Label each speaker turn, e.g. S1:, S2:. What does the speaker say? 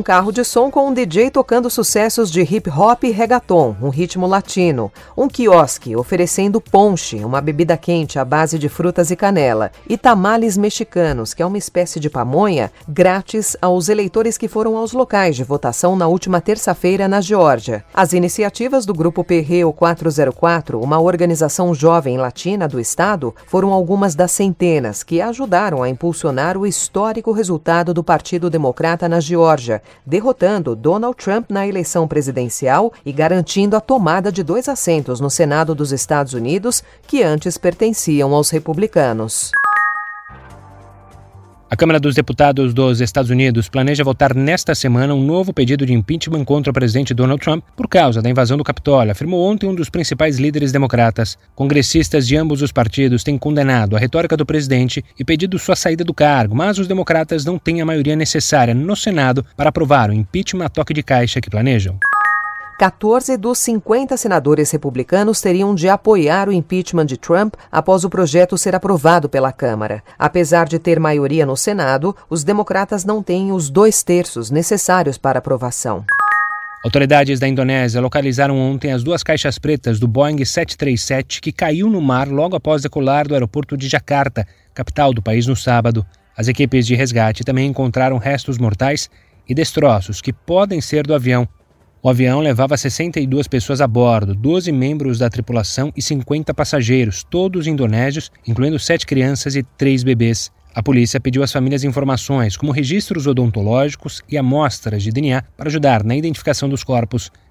S1: Um carro de som com um DJ tocando sucessos de hip hop e reggaeton, um ritmo latino. Um quiosque oferecendo ponche, uma bebida quente à base de frutas e canela. E tamales mexicanos, que é uma espécie de pamonha, grátis aos eleitores que foram aos locais de votação na última terça-feira na Geórgia. As iniciativas do Grupo Perreo 404, uma organização jovem latina do estado, foram algumas das centenas que ajudaram a impulsionar o histórico resultado do Partido Democrata na Geórgia derrotando Donald Trump na eleição presidencial e garantindo a tomada de dois assentos no Senado dos Estados Unidos que antes pertenciam aos republicanos.
S2: A Câmara dos Deputados dos Estados Unidos planeja votar nesta semana um novo pedido de impeachment contra o presidente Donald Trump por causa da invasão do Capitólio, afirmou ontem um dos principais líderes democratas. Congressistas de ambos os partidos têm condenado a retórica do presidente e pedido sua saída do cargo, mas os democratas não têm a maioria necessária no Senado para aprovar o impeachment a toque de caixa que planejam.
S1: 14 dos 50 senadores republicanos teriam de apoiar o impeachment de Trump após o projeto ser aprovado pela Câmara. Apesar de ter maioria no Senado, os democratas não têm os dois terços necessários para aprovação.
S2: Autoridades da Indonésia localizaram ontem as duas caixas pretas do Boeing 737 que caiu no mar logo após decolar do aeroporto de Jakarta, capital do país, no sábado. As equipes de resgate também encontraram restos mortais e destroços que podem ser do avião. O avião levava 62 pessoas a bordo, 12 membros da tripulação e 50 passageiros, todos indonésios, incluindo sete crianças e três bebês. A polícia pediu às famílias informações, como registros odontológicos e amostras de DNA, para ajudar na identificação dos corpos.